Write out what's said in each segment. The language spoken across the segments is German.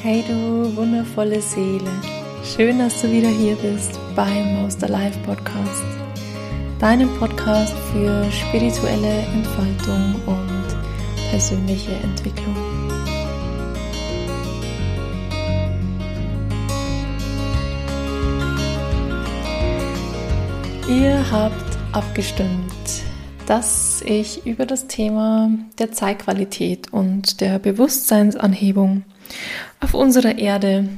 Hey du wundervolle Seele, schön, dass du wieder hier bist beim Most Alive Podcast, deinem Podcast für spirituelle Entfaltung und persönliche Entwicklung. Ihr habt abgestimmt, dass ich über das Thema der Zeitqualität und der Bewusstseinsanhebung auf unserer Erde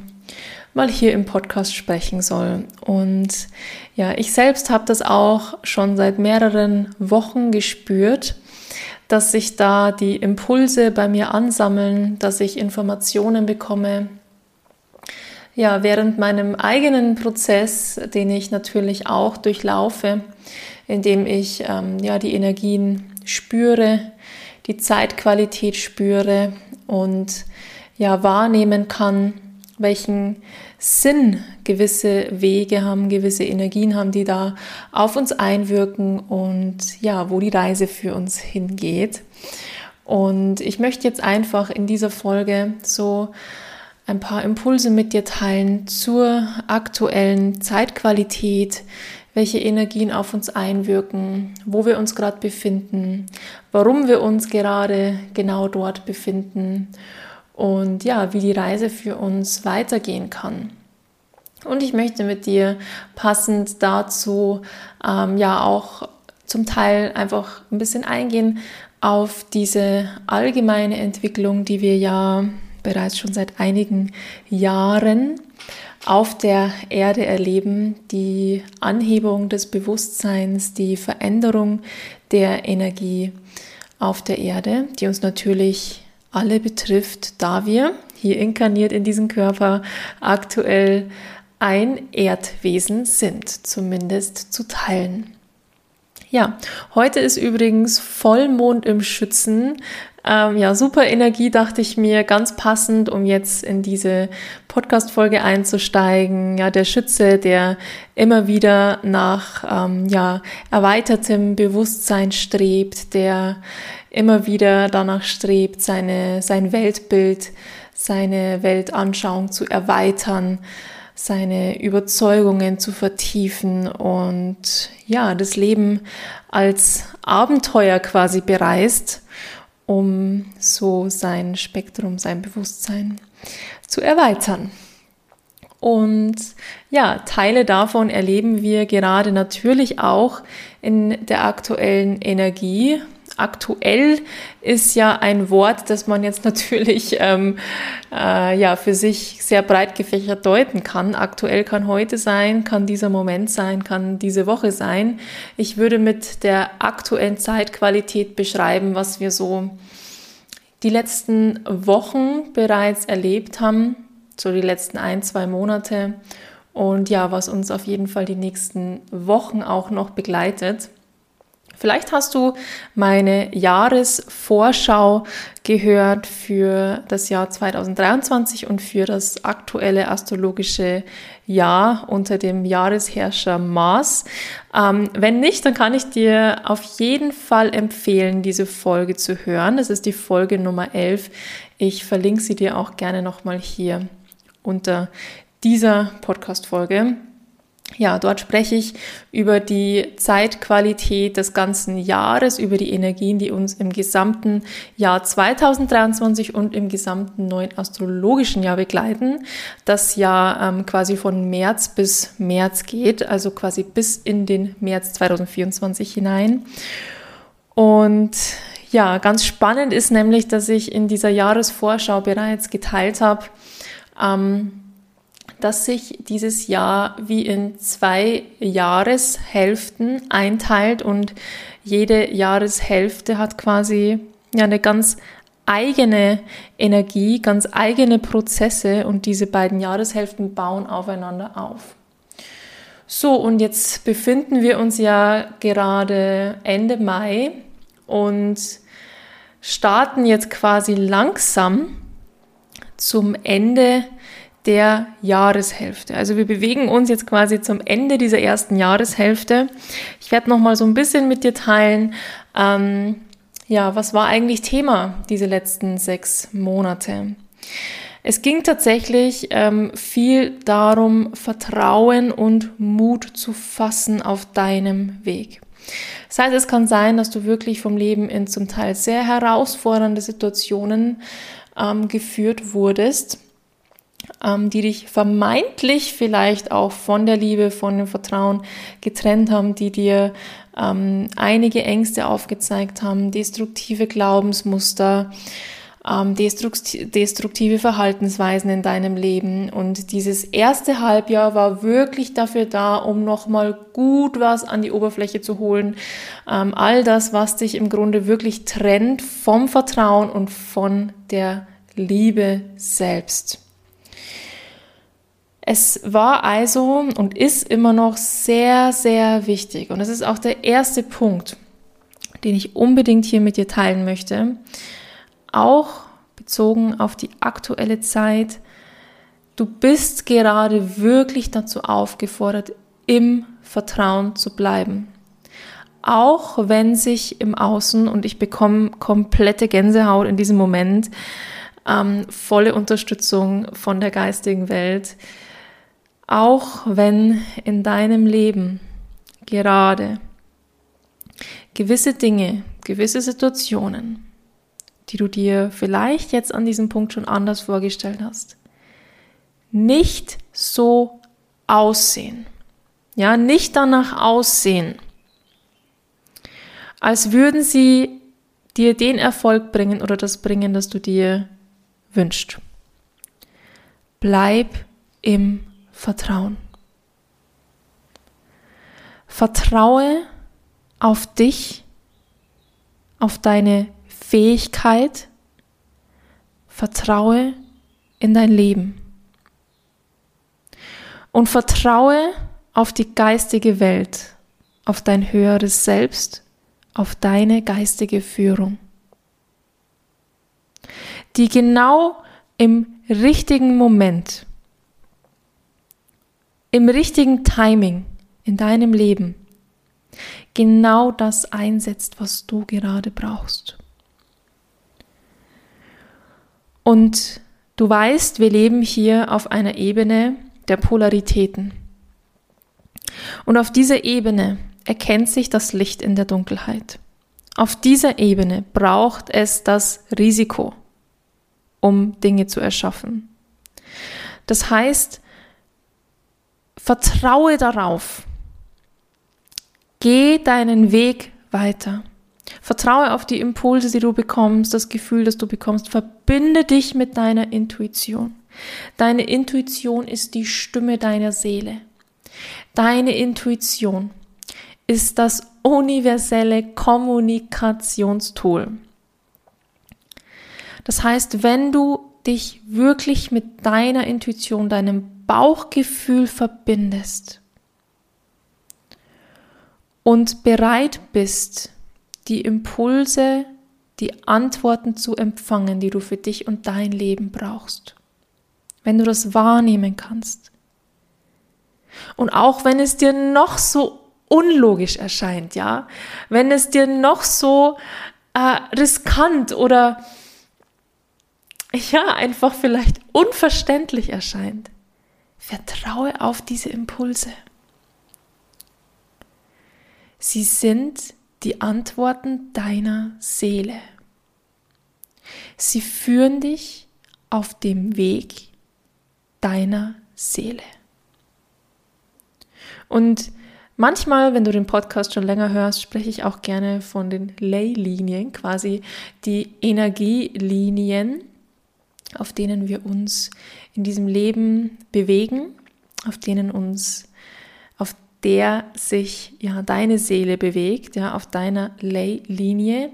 mal hier im Podcast sprechen soll. Und ja, ich selbst habe das auch schon seit mehreren Wochen gespürt, dass sich da die Impulse bei mir ansammeln, dass ich Informationen bekomme. Ja, während meinem eigenen Prozess, den ich natürlich auch durchlaufe, indem ich ähm, ja die Energien spüre, die Zeitqualität spüre und ja wahrnehmen kann, welchen Sinn gewisse Wege haben, gewisse Energien haben, die da auf uns einwirken und ja, wo die Reise für uns hingeht. Und ich möchte jetzt einfach in dieser Folge so ein paar Impulse mit dir teilen zur aktuellen Zeitqualität, welche Energien auf uns einwirken, wo wir uns gerade befinden, warum wir uns gerade genau dort befinden und ja, wie die Reise für uns weitergehen kann. Und ich möchte mit dir passend dazu ähm, ja auch zum Teil einfach ein bisschen eingehen auf diese allgemeine Entwicklung, die wir ja bereits schon seit einigen Jahren auf der Erde erleben, die Anhebung des Bewusstseins, die Veränderung der Energie auf der Erde, die uns natürlich alle betrifft, da wir hier inkarniert in diesem Körper aktuell ein Erdwesen sind, zumindest zu teilen. Ja, heute ist übrigens Vollmond im Schützen. Ähm, ja, super Energie, dachte ich mir, ganz passend, um jetzt in diese Podcast-Folge einzusteigen. Ja, der Schütze, der immer wieder nach ähm, ja, erweitertem Bewusstsein strebt, der immer wieder danach strebt, seine, sein Weltbild, seine Weltanschauung zu erweitern, seine Überzeugungen zu vertiefen und ja, das Leben als Abenteuer quasi bereist, um so sein Spektrum, sein Bewusstsein zu erweitern. Und ja, Teile davon erleben wir gerade natürlich auch in der aktuellen Energie aktuell ist ja ein Wort, das man jetzt natürlich ähm, äh, ja, für sich sehr breit gefächert deuten kann. Aktuell kann heute sein, kann dieser Moment sein, kann diese Woche sein. Ich würde mit der aktuellen Zeitqualität beschreiben, was wir so die letzten Wochen bereits erlebt haben, so die letzten ein, zwei Monate und ja, was uns auf jeden Fall die nächsten Wochen auch noch begleitet. Vielleicht hast du meine Jahresvorschau gehört für das Jahr 2023 und für das aktuelle astrologische Jahr unter dem Jahresherrscher Mars. Ähm, wenn nicht, dann kann ich dir auf jeden Fall empfehlen, diese Folge zu hören. Das ist die Folge Nummer 11. Ich verlinke sie dir auch gerne nochmal hier unter dieser Podcast-Folge. Ja, dort spreche ich über die Zeitqualität des ganzen Jahres, über die Energien, die uns im gesamten Jahr 2023 und im gesamten neuen astrologischen Jahr begleiten. Das Jahr ähm, quasi von März bis März geht, also quasi bis in den März 2024 hinein. Und ja, ganz spannend ist nämlich, dass ich in dieser Jahresvorschau bereits geteilt habe, ähm, dass sich dieses Jahr wie in zwei Jahreshälften einteilt und jede Jahreshälfte hat quasi ja eine ganz eigene Energie, ganz eigene Prozesse und diese beiden Jahreshälften bauen aufeinander auf. So, und jetzt befinden wir uns ja gerade Ende Mai und starten jetzt quasi langsam zum Ende der Jahreshälfte. Also wir bewegen uns jetzt quasi zum Ende dieser ersten Jahreshälfte. Ich werde noch mal so ein bisschen mit dir teilen, ähm, ja, was war eigentlich Thema diese letzten sechs Monate? Es ging tatsächlich ähm, viel darum, Vertrauen und Mut zu fassen auf deinem Weg. Das heißt, es kann sein, dass du wirklich vom Leben in zum Teil sehr herausfordernde Situationen ähm, geführt wurdest, ähm, die dich vermeintlich vielleicht auch von der Liebe, von dem Vertrauen getrennt haben, die dir ähm, einige Ängste aufgezeigt haben, destruktive Glaubensmuster, ähm, destruktive Verhaltensweisen in deinem Leben. Und dieses erste Halbjahr war wirklich dafür da, um nochmal gut was an die Oberfläche zu holen. Ähm, all das, was dich im Grunde wirklich trennt vom Vertrauen und von der Liebe selbst. Es war also und ist immer noch sehr, sehr wichtig. Und das ist auch der erste Punkt, den ich unbedingt hier mit dir teilen möchte auch bezogen auf die aktuelle Zeit, du bist gerade wirklich dazu aufgefordert, im Vertrauen zu bleiben. Auch wenn sich im Außen, und ich bekomme komplette Gänsehaut in diesem Moment, ähm, volle Unterstützung von der geistigen Welt, auch wenn in deinem Leben gerade gewisse Dinge, gewisse Situationen, die du dir vielleicht jetzt an diesem Punkt schon anders vorgestellt hast, nicht so aussehen. Ja, nicht danach aussehen, als würden sie dir den Erfolg bringen oder das bringen, das du dir wünschst. Bleib im Vertrauen. Vertraue auf dich, auf deine Fähigkeit, vertraue in dein Leben. Und vertraue auf die geistige Welt, auf dein höheres Selbst, auf deine geistige Führung, die genau im richtigen Moment, im richtigen Timing in deinem Leben genau das einsetzt, was du gerade brauchst. Und du weißt, wir leben hier auf einer Ebene der Polaritäten. Und auf dieser Ebene erkennt sich das Licht in der Dunkelheit. Auf dieser Ebene braucht es das Risiko, um Dinge zu erschaffen. Das heißt, vertraue darauf. Geh deinen Weg weiter. Vertraue auf die Impulse, die du bekommst, das Gefühl, das du bekommst. Verbinde dich mit deiner Intuition. Deine Intuition ist die Stimme deiner Seele. Deine Intuition ist das universelle Kommunikationstool. Das heißt, wenn du dich wirklich mit deiner Intuition, deinem Bauchgefühl verbindest und bereit bist, die Impulse, die Antworten zu empfangen, die du für dich und dein Leben brauchst. Wenn du das wahrnehmen kannst. Und auch wenn es dir noch so unlogisch erscheint, ja, wenn es dir noch so äh, riskant oder ja, einfach vielleicht unverständlich erscheint, vertraue auf diese Impulse. Sie sind die Antworten deiner Seele. Sie führen dich auf dem Weg deiner Seele. Und manchmal, wenn du den Podcast schon länger hörst, spreche ich auch gerne von den Ley-Linien, quasi die Energielinien, auf denen wir uns in diesem Leben bewegen, auf denen uns der sich ja deine Seele bewegt, ja, auf deiner Ley-Linie.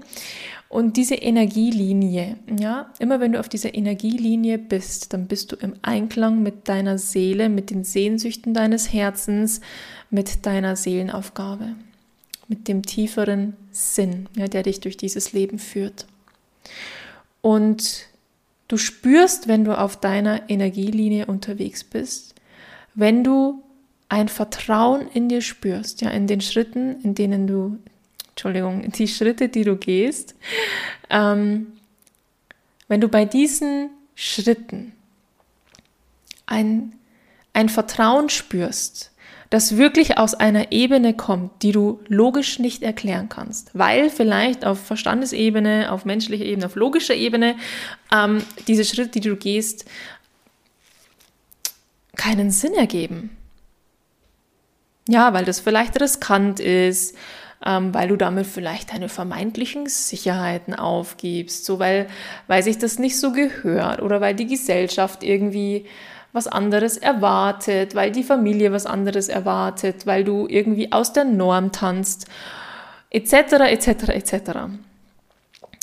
Und diese Energielinie, ja, immer wenn du auf dieser Energielinie bist, dann bist du im Einklang mit deiner Seele, mit den Sehnsüchten deines Herzens, mit deiner Seelenaufgabe, mit dem tieferen Sinn, ja, der dich durch dieses Leben führt. Und du spürst, wenn du auf deiner Energielinie unterwegs bist, wenn du ein Vertrauen in dir spürst, ja, in den Schritten, in denen du, Entschuldigung, die Schritte, die du gehst, ähm, wenn du bei diesen Schritten ein, ein Vertrauen spürst, das wirklich aus einer Ebene kommt, die du logisch nicht erklären kannst, weil vielleicht auf Verstandesebene, auf menschlicher Ebene, auf logischer Ebene ähm, diese Schritte, die du gehst, keinen Sinn ergeben. Ja, weil das vielleicht riskant ist, ähm, weil du damit vielleicht deine vermeintlichen Sicherheiten aufgibst, so weil, weil sich das nicht so gehört oder weil die Gesellschaft irgendwie was anderes erwartet, weil die Familie was anderes erwartet, weil du irgendwie aus der Norm tanzt, etc., etc., etc.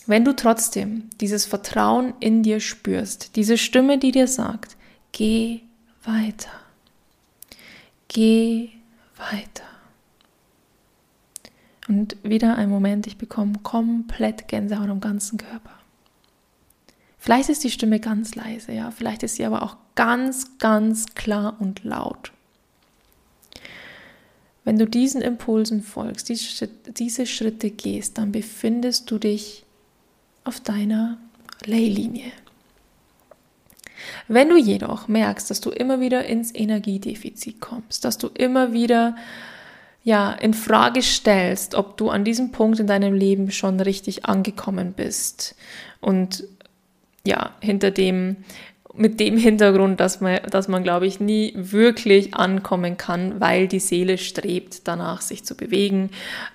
Wenn du trotzdem dieses Vertrauen in dir spürst, diese Stimme, die dir sagt, geh weiter, geh weiter. Und wieder ein Moment, ich bekomme komplett Gänsehaut am ganzen Körper. Vielleicht ist die Stimme ganz leise, ja, vielleicht ist sie aber auch ganz, ganz klar und laut. Wenn du diesen Impulsen folgst, diese Schritte gehst, dann befindest du dich auf deiner Leylinie. Wenn du jedoch merkst, dass du immer wieder ins Energiedefizit kommst, dass du immer wieder ja in Frage stellst, ob du an diesem Punkt in deinem Leben schon richtig angekommen bist und ja, hinter dem, mit dem Hintergrund, dass man, dass man, glaube ich, nie wirklich ankommen kann, weil die Seele strebt danach, sich zu bewegen.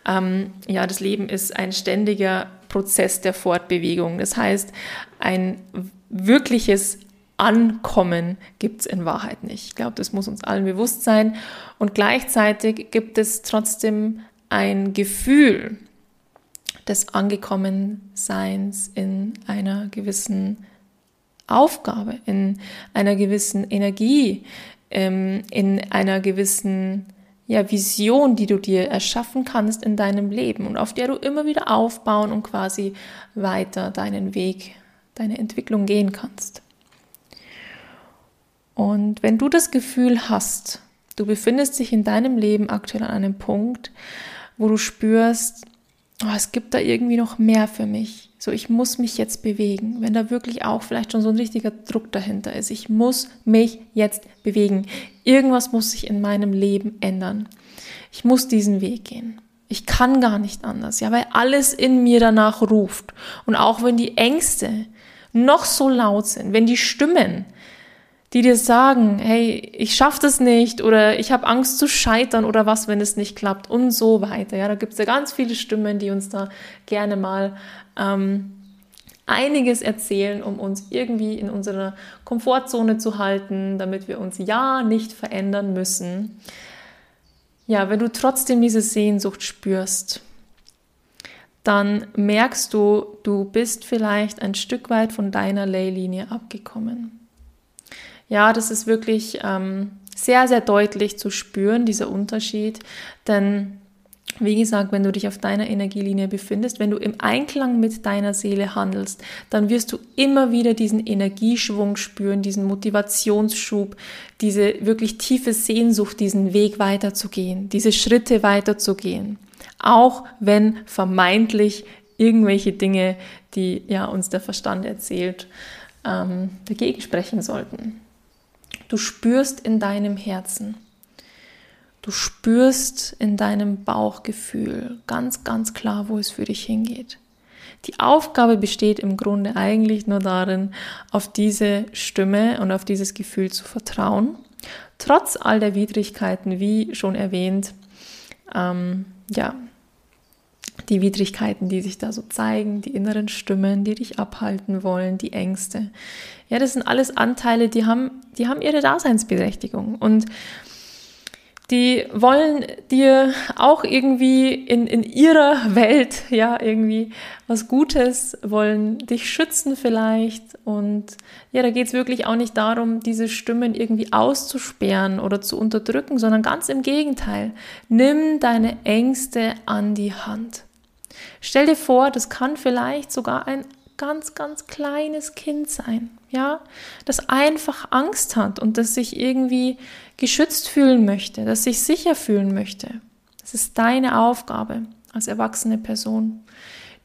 Ähm, ja, das Leben ist ein ständiger Prozess der Fortbewegung. Das heißt, ein wirkliches Ankommen gibt es in Wahrheit nicht. Ich glaube, das muss uns allen bewusst sein. Und gleichzeitig gibt es trotzdem ein Gefühl, des Angekommenseins in einer gewissen Aufgabe, in einer gewissen Energie, ähm, in einer gewissen ja, Vision, die du dir erschaffen kannst in deinem Leben und auf der du immer wieder aufbauen und quasi weiter deinen Weg, deine Entwicklung gehen kannst. Und wenn du das Gefühl hast, du befindest dich in deinem Leben aktuell an einem Punkt, wo du spürst, oh, es gibt da irgendwie noch mehr für mich. So, ich muss mich jetzt bewegen. Wenn da wirklich auch vielleicht schon so ein richtiger Druck dahinter ist. Ich muss mich jetzt bewegen. Irgendwas muss sich in meinem Leben ändern. Ich muss diesen Weg gehen. Ich kann gar nicht anders, ja, weil alles in mir danach ruft. Und auch wenn die Ängste noch so laut sind, wenn die Stimmen die dir sagen, hey, ich schaffe das nicht oder ich habe Angst zu scheitern oder was, wenn es nicht klappt und so weiter. Ja, da gibt es ja ganz viele Stimmen, die uns da gerne mal ähm, einiges erzählen, um uns irgendwie in unserer Komfortzone zu halten, damit wir uns ja nicht verändern müssen. Ja, wenn du trotzdem diese Sehnsucht spürst, dann merkst du, du bist vielleicht ein Stück weit von deiner Leylinie abgekommen. Ja, das ist wirklich ähm, sehr, sehr deutlich zu spüren, dieser Unterschied. Denn wie gesagt, wenn du dich auf deiner Energielinie befindest, wenn du im Einklang mit deiner Seele handelst, dann wirst du immer wieder diesen Energieschwung spüren, diesen Motivationsschub, diese wirklich tiefe Sehnsucht, diesen Weg weiterzugehen, diese Schritte weiterzugehen. Auch wenn vermeintlich irgendwelche Dinge, die ja uns der Verstand erzählt, ähm, dagegen sprechen sollten. Du spürst in deinem Herzen. Du spürst in deinem Bauchgefühl ganz, ganz klar, wo es für dich hingeht. Die Aufgabe besteht im Grunde eigentlich nur darin, auf diese Stimme und auf dieses Gefühl zu vertrauen. Trotz all der Widrigkeiten, wie schon erwähnt, ähm, ja, die Widrigkeiten, die sich da so zeigen, die inneren Stimmen, die dich abhalten wollen, die Ängste. Ja, das sind alles Anteile, die haben, die haben ihre Daseinsberechtigung und die wollen dir auch irgendwie in, in ihrer Welt, ja, irgendwie was Gutes, wollen dich schützen vielleicht. Und ja, da geht es wirklich auch nicht darum, diese Stimmen irgendwie auszusperren oder zu unterdrücken, sondern ganz im Gegenteil. Nimm deine Ängste an die Hand. Stell dir vor, das kann vielleicht sogar ein ganz, ganz kleines Kind sein, ja, das einfach Angst hat und das sich irgendwie geschützt fühlen möchte, das sich sicher fühlen möchte. Es ist deine Aufgabe als erwachsene Person,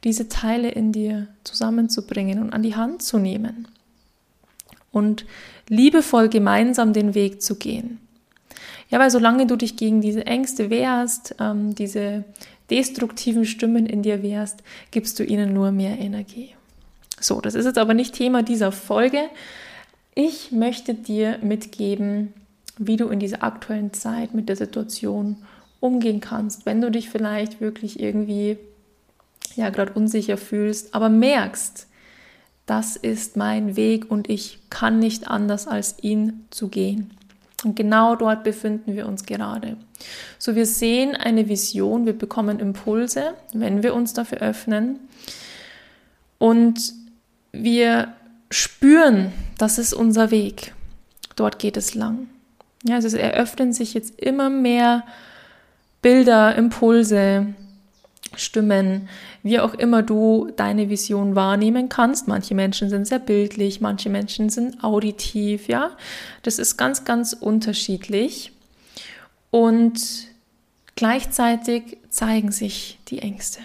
diese Teile in dir zusammenzubringen und an die Hand zu nehmen und liebevoll gemeinsam den Weg zu gehen. Ja, weil solange du dich gegen diese Ängste wehrst, ähm, diese destruktiven Stimmen in dir wehrst, gibst du ihnen nur mehr Energie. So, das ist jetzt aber nicht Thema dieser Folge. Ich möchte dir mitgeben, wie du in dieser aktuellen Zeit mit der Situation umgehen kannst, wenn du dich vielleicht wirklich irgendwie ja gerade unsicher fühlst, aber merkst, das ist mein Weg und ich kann nicht anders als ihn zu gehen. Und genau dort befinden wir uns gerade. So, wir sehen eine Vision, wir bekommen Impulse, wenn wir uns dafür öffnen. Und wir spüren, das ist unser Weg. Dort geht es lang. Ja, also es eröffnen sich jetzt immer mehr Bilder, Impulse, Stimmen, wie auch immer du deine Vision wahrnehmen kannst. Manche Menschen sind sehr bildlich, manche Menschen sind auditiv, ja. Das ist ganz, ganz unterschiedlich. Und gleichzeitig zeigen sich die Ängste.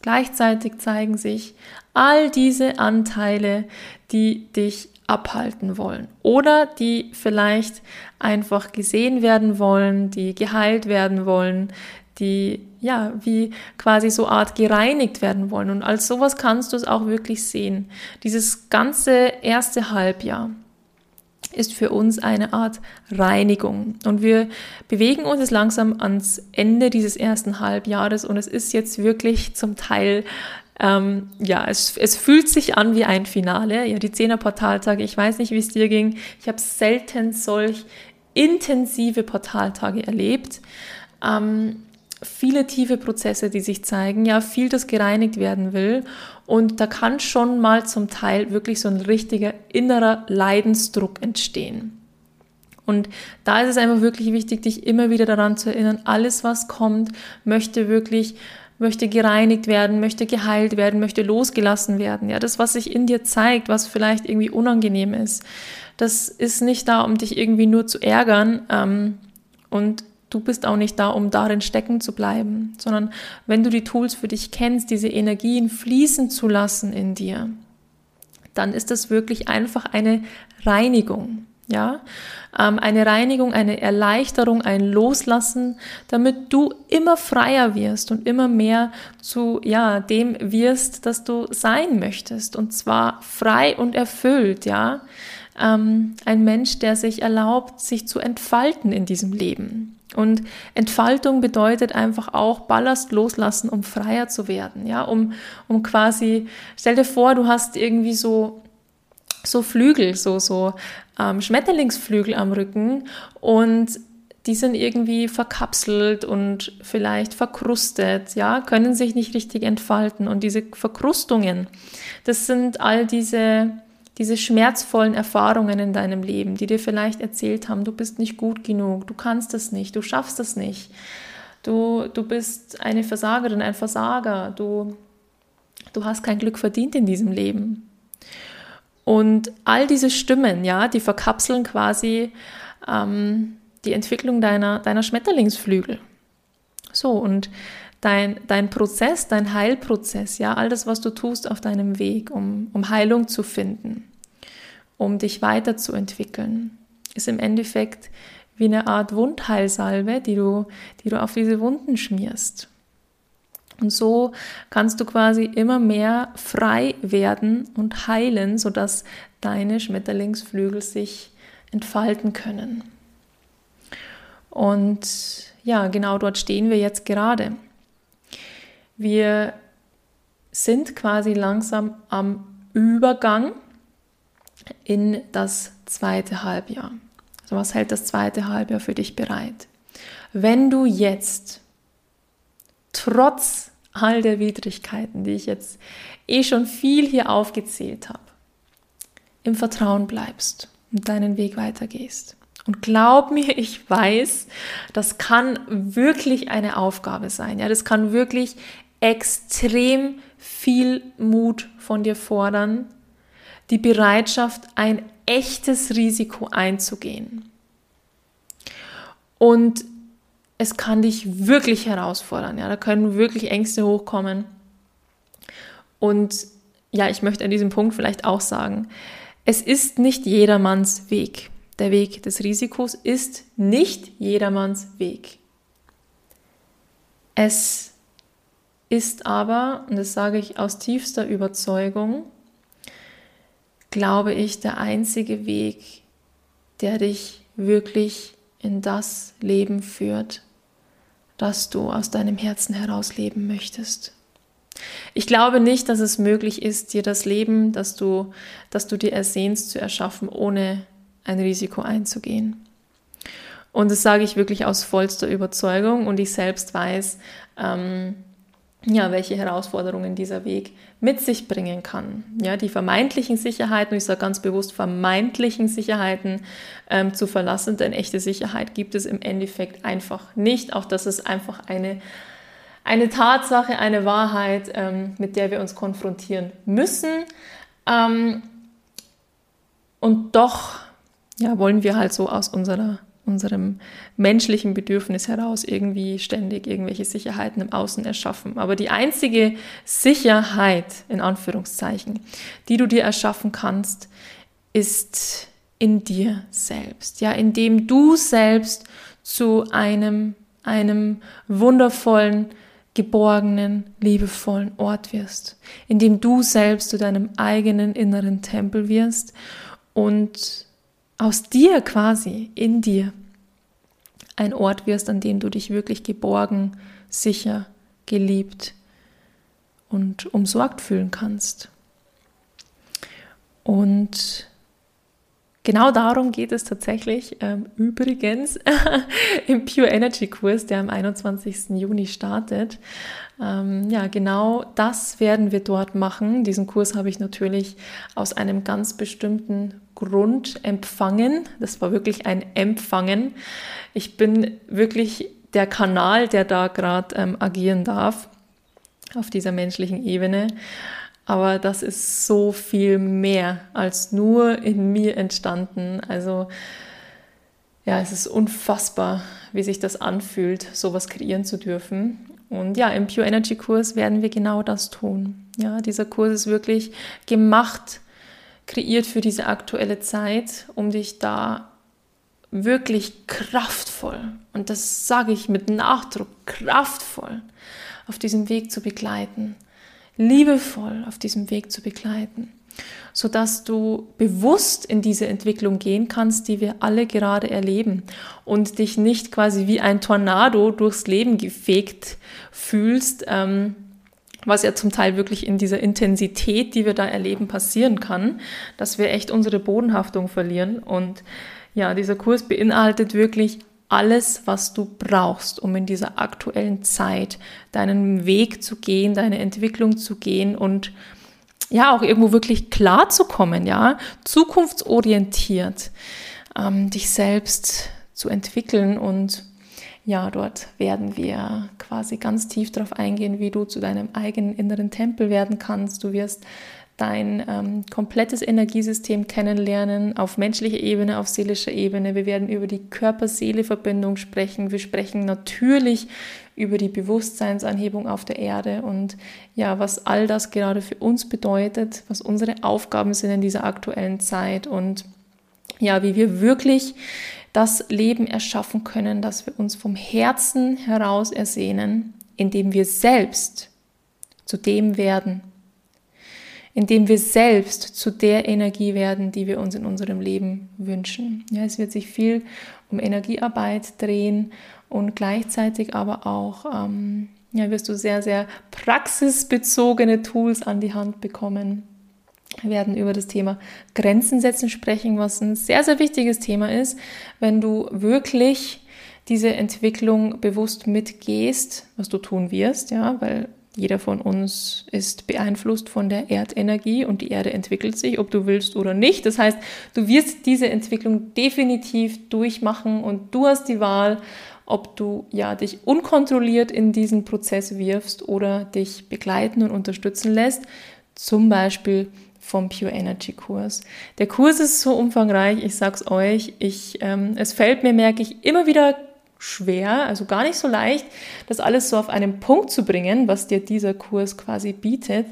Gleichzeitig zeigen sich all diese Anteile, die dich abhalten wollen oder die vielleicht einfach gesehen werden wollen, die geheilt werden wollen, die ja wie quasi so Art gereinigt werden wollen. Und als sowas kannst du es auch wirklich sehen. Dieses ganze erste Halbjahr ist für uns eine Art Reinigung. Und wir bewegen uns jetzt langsam ans Ende dieses ersten Halbjahres und es ist jetzt wirklich zum Teil ähm, ja, es, es fühlt sich an wie ein Finale. Ja, die Zehner Portaltage, ich weiß nicht, wie es dir ging. Ich habe selten solch intensive Portaltage erlebt. Ähm, viele tiefe Prozesse, die sich zeigen, ja, viel, das gereinigt werden will. Und da kann schon mal zum Teil wirklich so ein richtiger innerer Leidensdruck entstehen. Und da ist es einfach wirklich wichtig, dich immer wieder daran zu erinnern, alles, was kommt, möchte wirklich möchte gereinigt werden, möchte geheilt werden, möchte losgelassen werden. Ja, das, was sich in dir zeigt, was vielleicht irgendwie unangenehm ist, das ist nicht da, um dich irgendwie nur zu ärgern. Ähm, und du bist auch nicht da, um darin stecken zu bleiben, sondern wenn du die Tools für dich kennst, diese Energien fließen zu lassen in dir, dann ist das wirklich einfach eine Reinigung. Ja, ähm, eine Reinigung, eine Erleichterung, ein Loslassen, damit du immer freier wirst und immer mehr zu ja dem wirst, das du sein möchtest und zwar frei und erfüllt. Ja, ähm, ein Mensch, der sich erlaubt, sich zu entfalten in diesem Leben. Und Entfaltung bedeutet einfach auch Ballast loslassen, um freier zu werden, ja, um, um quasi, stell dir vor, du hast irgendwie so so Flügel, so, so ähm, Schmetterlingsflügel am Rücken und die sind irgendwie verkapselt und vielleicht verkrustet, ja, können sich nicht richtig entfalten. Und diese Verkrustungen, das sind all diese, diese schmerzvollen Erfahrungen in deinem Leben, die dir vielleicht erzählt haben, du bist nicht gut genug, du kannst es nicht, du schaffst es nicht, du, du bist eine Versagerin, ein Versager, du, du hast kein Glück verdient in diesem Leben. Und all diese Stimmen, ja, die verkapseln quasi ähm, die Entwicklung deiner, deiner Schmetterlingsflügel. So, und dein, dein Prozess, dein Heilprozess, ja, all das, was du tust auf deinem Weg, um, um Heilung zu finden, um dich weiterzuentwickeln, ist im Endeffekt wie eine Art Wundheilsalbe, die du, die du auf diese Wunden schmierst. Und so kannst du quasi immer mehr frei werden und heilen, sodass deine Schmetterlingsflügel sich entfalten können. Und ja, genau dort stehen wir jetzt gerade. Wir sind quasi langsam am Übergang in das zweite Halbjahr. Also was hält das zweite Halbjahr für dich bereit? Wenn du jetzt trotz all der Widrigkeiten, die ich jetzt eh schon viel hier aufgezählt habe, im Vertrauen bleibst und deinen Weg weitergehst. Und glaub mir, ich weiß, das kann wirklich eine Aufgabe sein. Ja, das kann wirklich extrem viel Mut von dir fordern, die Bereitschaft, ein echtes Risiko einzugehen. Und es kann dich wirklich herausfordern. Ja, da können wirklich Ängste hochkommen. Und ja, ich möchte an diesem Punkt vielleicht auch sagen, Es ist nicht jedermanns Weg. Der Weg des Risikos ist nicht jedermanns Weg. Es ist aber, und das sage ich aus tiefster Überzeugung, glaube ich, der einzige Weg, der dich wirklich in das Leben führt, das du aus deinem Herzen heraus leben möchtest. Ich glaube nicht, dass es möglich ist, dir das Leben, das du, das du dir ersehnst, zu erschaffen, ohne ein Risiko einzugehen. Und das sage ich wirklich aus vollster Überzeugung und ich selbst weiß, ähm, ja, welche Herausforderungen dieser Weg mit sich bringen kann. Ja, die vermeintlichen Sicherheiten, ich sage ganz bewusst vermeintlichen Sicherheiten ähm, zu verlassen, denn echte Sicherheit gibt es im Endeffekt einfach nicht. Auch das ist einfach eine, eine Tatsache, eine Wahrheit, ähm, mit der wir uns konfrontieren müssen. Ähm, und doch ja, wollen wir halt so aus unserer unserem menschlichen Bedürfnis heraus irgendwie ständig irgendwelche Sicherheiten im Außen erschaffen. Aber die einzige Sicherheit, in Anführungszeichen, die du dir erschaffen kannst, ist in dir selbst. Ja, indem du selbst zu einem, einem wundervollen, geborgenen, liebevollen Ort wirst. Indem du selbst zu deinem eigenen inneren Tempel wirst und aus dir quasi, in dir, ein Ort wirst, an dem du dich wirklich geborgen, sicher, geliebt und umsorgt fühlen kannst. Und genau darum geht es tatsächlich ähm, übrigens im Pure Energy Kurs, der am 21. Juni startet. Ähm, ja, genau das werden wir dort machen. Diesen Kurs habe ich natürlich aus einem ganz bestimmten Grund empfangen. Das war wirklich ein Empfangen. Ich bin wirklich der Kanal, der da gerade ähm, agieren darf auf dieser menschlichen Ebene. Aber das ist so viel mehr als nur in mir entstanden. Also ja, es ist unfassbar, wie sich das anfühlt, sowas kreieren zu dürfen. Und ja, im Pure Energy Kurs werden wir genau das tun. Ja, dieser Kurs ist wirklich gemacht kreiert für diese aktuelle Zeit, um dich da wirklich kraftvoll, und das sage ich mit Nachdruck, kraftvoll auf diesem Weg zu begleiten, liebevoll auf diesem Weg zu begleiten, sodass du bewusst in diese Entwicklung gehen kannst, die wir alle gerade erleben und dich nicht quasi wie ein Tornado durchs Leben gefegt fühlst, ähm, was ja zum Teil wirklich in dieser Intensität, die wir da erleben, passieren kann, dass wir echt unsere Bodenhaftung verlieren. Und ja, dieser Kurs beinhaltet wirklich alles, was du brauchst, um in dieser aktuellen Zeit deinen Weg zu gehen, deine Entwicklung zu gehen und ja, auch irgendwo wirklich klar zu kommen, ja, zukunftsorientiert, ähm, dich selbst zu entwickeln und ja, dort werden wir quasi ganz tief darauf eingehen, wie du zu deinem eigenen inneren Tempel werden kannst. Du wirst dein ähm, komplettes Energiesystem kennenlernen, auf menschlicher Ebene, auf seelischer Ebene. Wir werden über die Körper-Seele-Verbindung sprechen. Wir sprechen natürlich über die Bewusstseinsanhebung auf der Erde und ja, was all das gerade für uns bedeutet, was unsere Aufgaben sind in dieser aktuellen Zeit und ja, wie wir wirklich das Leben erschaffen können, das wir uns vom Herzen heraus ersehnen, indem wir selbst zu dem werden, indem wir selbst zu der Energie werden, die wir uns in unserem Leben wünschen. Ja, es wird sich viel um Energiearbeit drehen und gleichzeitig aber auch ähm, ja, wirst du sehr, sehr praxisbezogene Tools an die Hand bekommen, wir werden über das Thema Grenzen setzen sprechen, was ein sehr, sehr wichtiges Thema ist, wenn du wirklich diese Entwicklung bewusst mitgehst, was du tun wirst, ja, weil jeder von uns ist beeinflusst von der Erdenergie und die Erde entwickelt sich, ob du willst oder nicht. Das heißt, du wirst diese Entwicklung definitiv durchmachen und du hast die Wahl, ob du ja dich unkontrolliert in diesen Prozess wirfst oder dich begleiten und unterstützen lässt. Zum Beispiel vom Pure Energy Kurs. Der Kurs ist so umfangreich, ich sag's euch, ich, ähm, es fällt mir, merke ich, immer wieder schwer, also gar nicht so leicht, das alles so auf einen Punkt zu bringen, was dir dieser Kurs quasi bietet,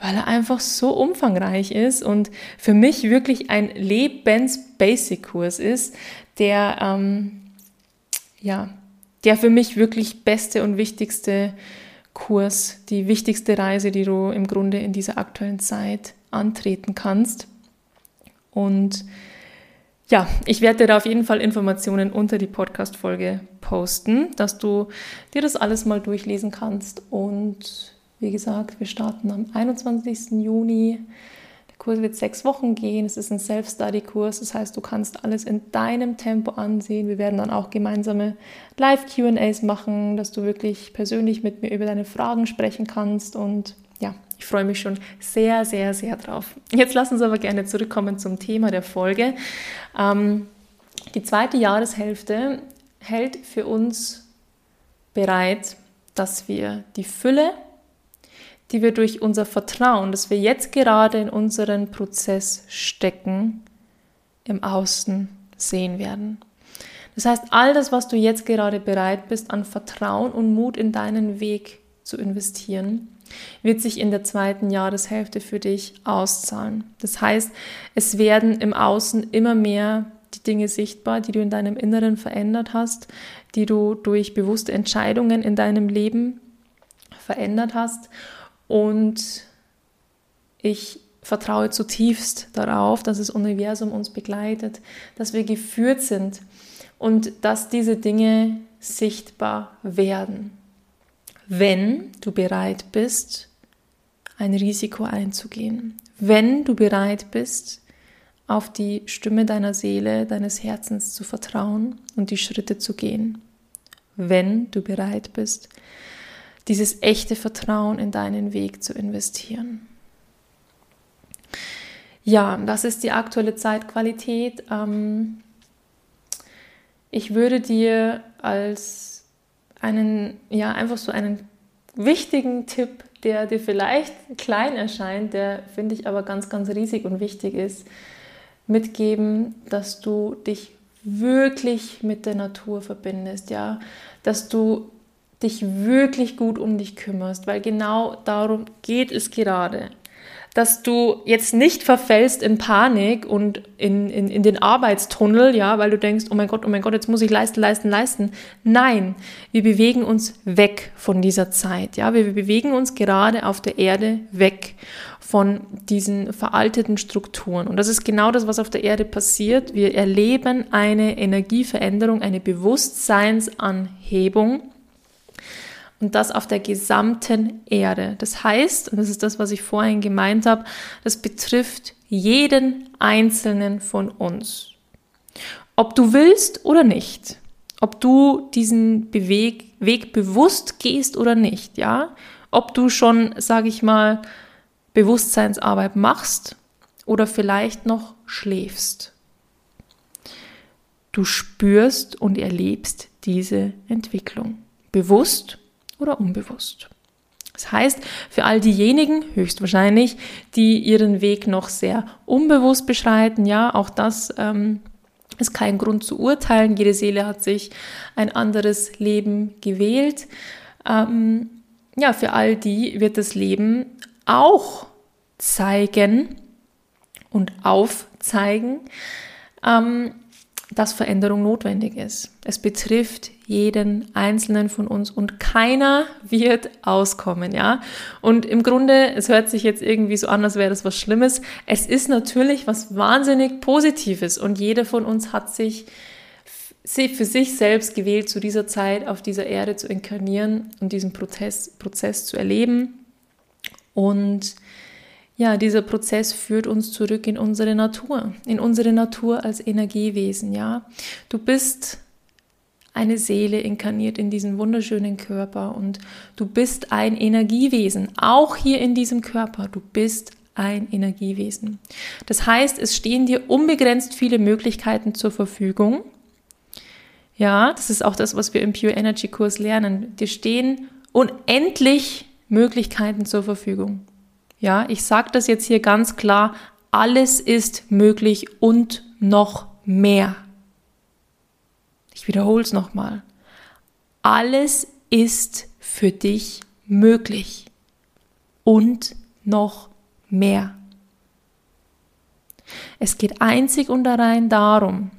weil er einfach so umfangreich ist und für mich wirklich ein Lebens-Basic-Kurs ist, der, ähm, ja, der für mich wirklich beste und wichtigste Kurs, die wichtigste Reise, die du im Grunde in dieser aktuellen Zeit antreten kannst. Und ja, ich werde dir da auf jeden Fall Informationen unter die Podcast-Folge posten, dass du dir das alles mal durchlesen kannst. Und wie gesagt, wir starten am 21. Juni. Der Kurs wird sechs Wochen gehen. Es ist ein Self-Study-Kurs. Das heißt, du kannst alles in deinem Tempo ansehen. Wir werden dann auch gemeinsame Live-QAs machen, dass du wirklich persönlich mit mir über deine Fragen sprechen kannst. Und ja, ich freue mich schon sehr, sehr, sehr drauf. Jetzt lass uns aber gerne zurückkommen zum Thema der Folge. Ähm, die zweite Jahreshälfte hält für uns bereit, dass wir die Fülle, die wir durch unser Vertrauen, das wir jetzt gerade in unseren Prozess stecken, im Außen sehen werden. Das heißt, all das, was du jetzt gerade bereit bist, an Vertrauen und Mut in deinen Weg zu investieren, wird sich in der zweiten Jahreshälfte für dich auszahlen. Das heißt, es werden im Außen immer mehr die Dinge sichtbar, die du in deinem Inneren verändert hast, die du durch bewusste Entscheidungen in deinem Leben verändert hast. Und ich vertraue zutiefst darauf, dass das Universum uns begleitet, dass wir geführt sind und dass diese Dinge sichtbar werden wenn du bereit bist, ein Risiko einzugehen, wenn du bereit bist, auf die Stimme deiner Seele, deines Herzens zu vertrauen und die Schritte zu gehen, wenn du bereit bist, dieses echte Vertrauen in deinen Weg zu investieren. Ja, das ist die aktuelle Zeitqualität. Ähm, ich würde dir als einen, ja, einfach so einen wichtigen Tipp, der dir vielleicht klein erscheint, der finde ich aber ganz, ganz riesig und wichtig ist, mitgeben, dass du dich wirklich mit der Natur verbindest, ja, dass du dich wirklich gut um dich kümmerst, weil genau darum geht es gerade dass du jetzt nicht verfällst in Panik und in, in, in den Arbeitstunnel, ja, weil du denkst, oh mein Gott, oh mein Gott, jetzt muss ich leisten, leisten, leisten. Nein, wir bewegen uns weg von dieser Zeit, ja, wir bewegen uns gerade auf der Erde weg von diesen veralteten Strukturen. Und das ist genau das, was auf der Erde passiert. Wir erleben eine Energieveränderung, eine Bewusstseinsanhebung und das auf der gesamten Erde. Das heißt, und das ist das, was ich vorhin gemeint habe, das betrifft jeden einzelnen von uns. Ob du willst oder nicht, ob du diesen Beweg Weg bewusst gehst oder nicht, ja, ob du schon, sage ich mal, Bewusstseinsarbeit machst oder vielleicht noch schläfst. Du spürst und erlebst diese Entwicklung. Bewusst oder unbewusst. Das heißt, für all diejenigen, höchstwahrscheinlich, die ihren Weg noch sehr unbewusst beschreiten, ja, auch das ähm, ist kein Grund zu urteilen. Jede Seele hat sich ein anderes Leben gewählt. Ähm, ja, für all die wird das Leben auch zeigen und aufzeigen, ähm, dass Veränderung notwendig ist. Es betrifft jeden einzelnen von uns und keiner wird auskommen, ja. Und im Grunde, es hört sich jetzt irgendwie so an, als wäre das was Schlimmes. Es ist natürlich was wahnsinnig Positives und jeder von uns hat sich für sich selbst gewählt, zu dieser Zeit auf dieser Erde zu inkarnieren und diesen Prozess, Prozess zu erleben. Und ja, dieser Prozess führt uns zurück in unsere Natur, in unsere Natur als Energiewesen, ja. Du bist eine Seele inkarniert in diesen wunderschönen Körper und du bist ein Energiewesen, auch hier in diesem Körper. Du bist ein Energiewesen. Das heißt, es stehen dir unbegrenzt viele Möglichkeiten zur Verfügung. Ja, das ist auch das, was wir im Pure Energy Kurs lernen. Dir stehen unendlich Möglichkeiten zur Verfügung. Ja, ich sage das jetzt hier ganz klar, alles ist möglich und noch mehr. Ich wiederhole es nochmal. alles ist für dich möglich und noch mehr. Es geht einzig und allein darum,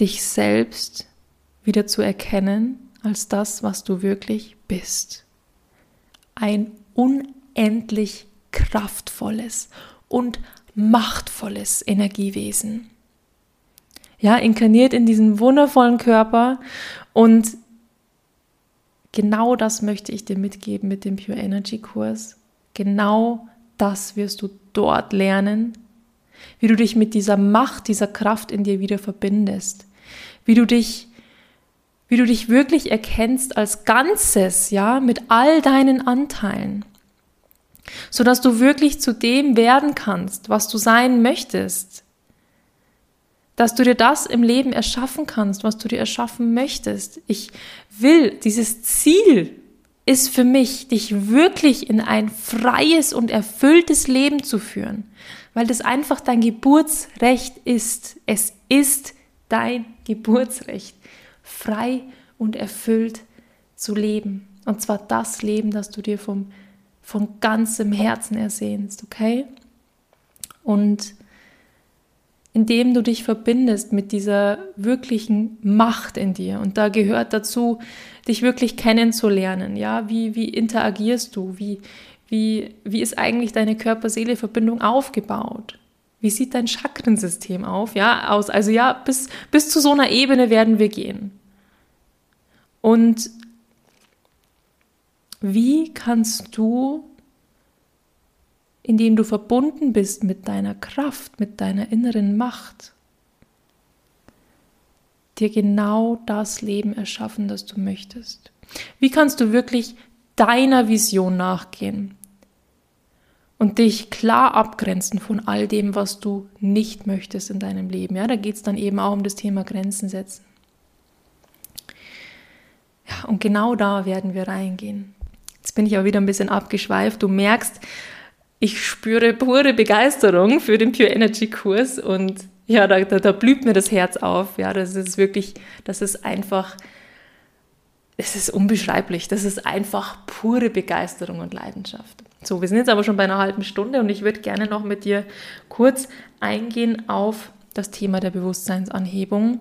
dich selbst wieder zu erkennen als das, was du wirklich bist. Ein unendlich kraftvolles und machtvolles Energiewesen. Ja, inkarniert in diesen wundervollen Körper und genau das möchte ich dir mitgeben mit dem Pure Energy Kurs. Genau das wirst du dort lernen, wie du dich mit dieser Macht, dieser Kraft in dir wieder verbindest, wie du dich wie du dich wirklich erkennst als Ganzes, ja, mit all deinen Anteilen, so dass du wirklich zu dem werden kannst, was du sein möchtest, dass du dir das im Leben erschaffen kannst, was du dir erschaffen möchtest. Ich will dieses Ziel ist für mich, dich wirklich in ein freies und erfülltes Leben zu führen, weil das einfach dein Geburtsrecht ist. Es ist dein Geburtsrecht, frei und erfüllt zu leben. Und zwar das Leben, das du dir vom, von ganzem Herzen ersehnst, okay? Und indem du dich verbindest mit dieser wirklichen Macht in dir. Und da gehört dazu, dich wirklich kennenzulernen. Ja, wie, wie interagierst du? Wie, wie, wie ist eigentlich deine Körper-Seele-Verbindung aufgebaut? Wie sieht dein Chakrensystem auf? Ja, aus? Also ja, bis, bis zu so einer Ebene werden wir gehen. Und wie kannst du indem du verbunden bist mit deiner Kraft, mit deiner inneren Macht, dir genau das Leben erschaffen, das du möchtest? Wie kannst du wirklich deiner Vision nachgehen und dich klar abgrenzen von all dem, was du nicht möchtest in deinem Leben? Ja, da geht es dann eben auch um das Thema Grenzen setzen. Ja, und genau da werden wir reingehen. Jetzt bin ich aber wieder ein bisschen abgeschweift. Du merkst, ich spüre pure Begeisterung für den Pure Energy Kurs und ja, da, da, da blüht mir das Herz auf. Ja, das ist wirklich, das ist einfach, es ist unbeschreiblich. Das ist einfach pure Begeisterung und Leidenschaft. So, wir sind jetzt aber schon bei einer halben Stunde und ich würde gerne noch mit dir kurz eingehen auf das Thema der Bewusstseinsanhebung.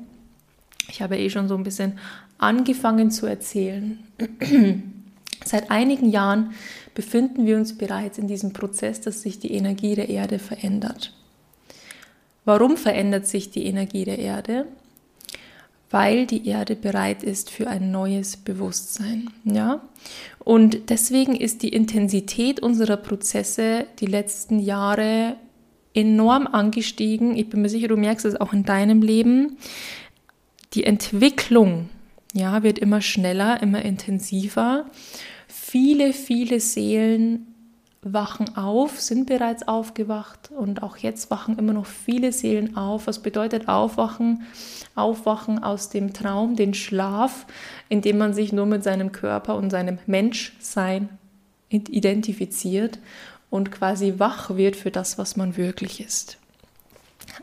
Ich habe eh schon so ein bisschen angefangen zu erzählen. Seit einigen Jahren befinden wir uns bereits in diesem Prozess, dass sich die Energie der Erde verändert. Warum verändert sich die Energie der Erde? Weil die Erde bereit ist für ein neues Bewusstsein, ja? Und deswegen ist die Intensität unserer Prozesse die letzten Jahre enorm angestiegen. Ich bin mir sicher, du merkst es auch in deinem Leben. Die Entwicklung, ja, wird immer schneller, immer intensiver viele, viele Seelen wachen auf, sind bereits aufgewacht und auch jetzt wachen immer noch viele Seelen auf. Was bedeutet aufwachen? Aufwachen aus dem Traum, den Schlaf, in dem man sich nur mit seinem Körper und seinem Menschsein identifiziert und quasi wach wird für das, was man wirklich ist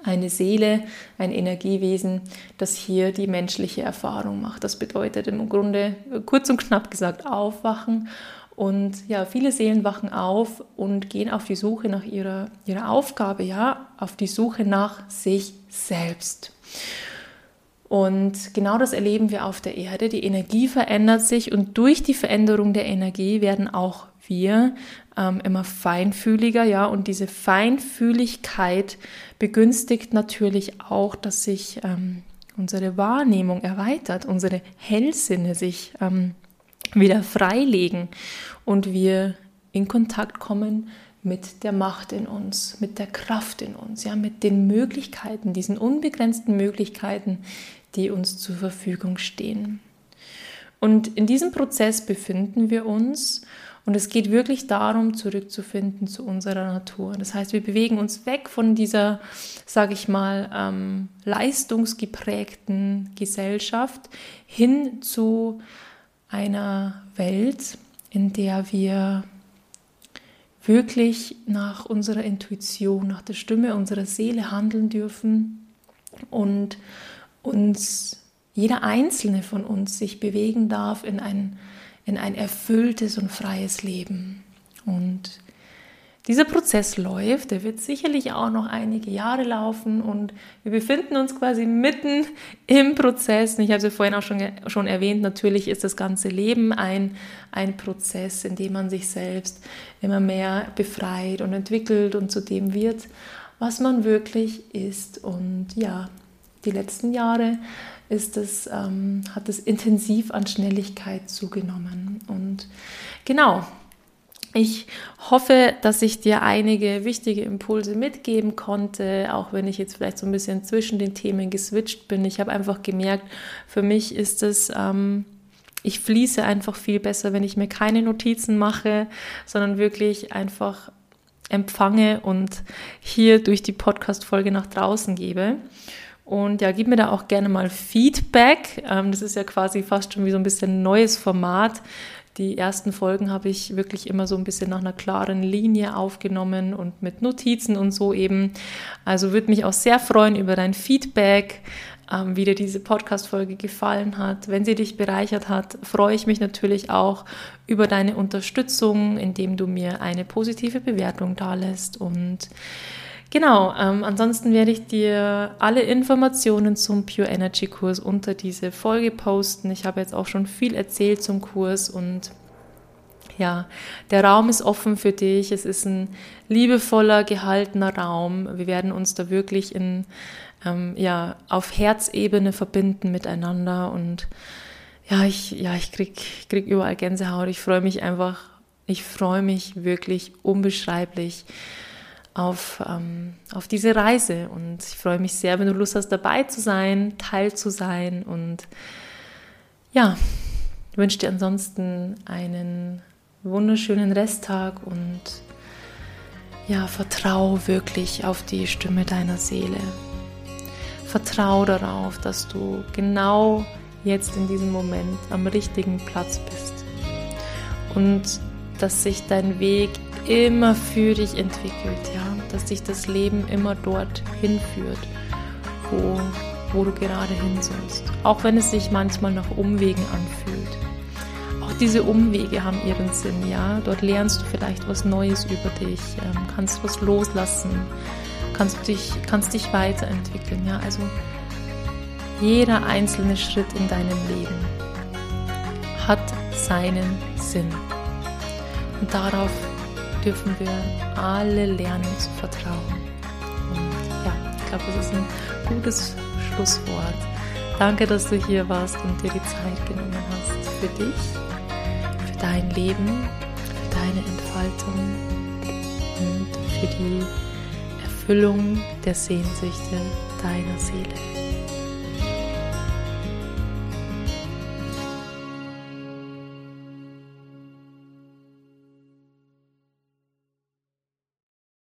eine Seele, ein Energiewesen, das hier die menschliche Erfahrung macht. Das bedeutet im Grunde kurz und knapp gesagt aufwachen. Und ja, viele Seelen wachen auf und gehen auf die Suche nach ihrer, ihrer Aufgabe, ja, auf die Suche nach sich selbst. Und genau das erleben wir auf der Erde. Die Energie verändert sich und durch die Veränderung der Energie werden auch wir ähm, immer feinfühliger, ja, und diese Feinfühligkeit begünstigt natürlich auch, dass sich ähm, unsere Wahrnehmung erweitert, unsere Hellsinne sich ähm, wieder freilegen und wir in Kontakt kommen mit der Macht in uns, mit der Kraft in uns, ja, mit den Möglichkeiten, diesen unbegrenzten Möglichkeiten, die uns zur Verfügung stehen. Und in diesem Prozess befinden wir uns und es geht wirklich darum, zurückzufinden zu unserer Natur. Das heißt, wir bewegen uns weg von dieser, sage ich mal, ähm, leistungsgeprägten Gesellschaft hin zu einer Welt, in der wir wirklich nach unserer Intuition, nach der Stimme unserer Seele handeln dürfen und uns jeder einzelne von uns sich bewegen darf in ein, in ein erfülltes und freies Leben. Und dieser Prozess läuft, der wird sicherlich auch noch einige Jahre laufen und wir befinden uns quasi mitten im Prozess. Und ich habe es ja vorhin auch schon, schon erwähnt, natürlich ist das ganze Leben ein, ein Prozess, in dem man sich selbst immer mehr befreit und entwickelt und zu dem wird, was man wirklich ist. Und ja, die letzten Jahre ist es, ähm, hat es intensiv an Schnelligkeit zugenommen. Und genau, ich hoffe, dass ich dir einige wichtige Impulse mitgeben konnte, auch wenn ich jetzt vielleicht so ein bisschen zwischen den Themen geswitcht bin. Ich habe einfach gemerkt, für mich ist es, ähm, ich fließe einfach viel besser, wenn ich mir keine Notizen mache, sondern wirklich einfach empfange und hier durch die Podcast-Folge nach draußen gebe. Und ja, gib mir da auch gerne mal Feedback. Ähm, das ist ja quasi fast schon wie so ein bisschen neues Format. Die ersten Folgen habe ich wirklich immer so ein bisschen nach einer klaren Linie aufgenommen und mit Notizen und so eben. Also würde mich auch sehr freuen über dein Feedback, ähm, wie dir diese Podcast-Folge gefallen hat. Wenn sie dich bereichert hat, freue ich mich natürlich auch über deine Unterstützung, indem du mir eine positive Bewertung dalässt und Genau, ähm, ansonsten werde ich dir alle Informationen zum Pure Energy Kurs unter diese Folge posten. Ich habe jetzt auch schon viel erzählt zum Kurs und ja, der Raum ist offen für dich. Es ist ein liebevoller, gehaltener Raum. Wir werden uns da wirklich in, ähm, ja, auf Herzebene verbinden miteinander und ja, ich, ja, ich krieg, krieg überall Gänsehaut. Ich freue mich einfach, ich freue mich wirklich unbeschreiblich auf, ähm, auf diese Reise. Und ich freue mich sehr, wenn du Lust hast, dabei zu sein, Teil zu sein. Und ja, wünsche dir ansonsten einen wunderschönen Resttag und ja, vertrau wirklich auf die Stimme deiner Seele. Vertrau darauf, dass du genau jetzt in diesem Moment am richtigen Platz bist und dass sich dein Weg immer für dich entwickelt, ja, dass dich das Leben immer dort hinführt, wo, wo du gerade hin sollst. Auch wenn es sich manchmal nach Umwegen anfühlt. Auch diese Umwege haben ihren Sinn, ja. Dort lernst du vielleicht was Neues über dich, ähm, kannst was loslassen, kannst dich, kannst dich weiterentwickeln, ja. Also jeder einzelne Schritt in deinem Leben hat seinen Sinn. Und darauf dürfen wir alle lernen zu vertrauen. Und ja, ich glaube, das ist ein gutes Schlusswort. Danke, dass du hier warst und dir die Zeit genommen hast für dich, für dein Leben, für deine Entfaltung und für die Erfüllung der Sehnsüchte deiner Seele.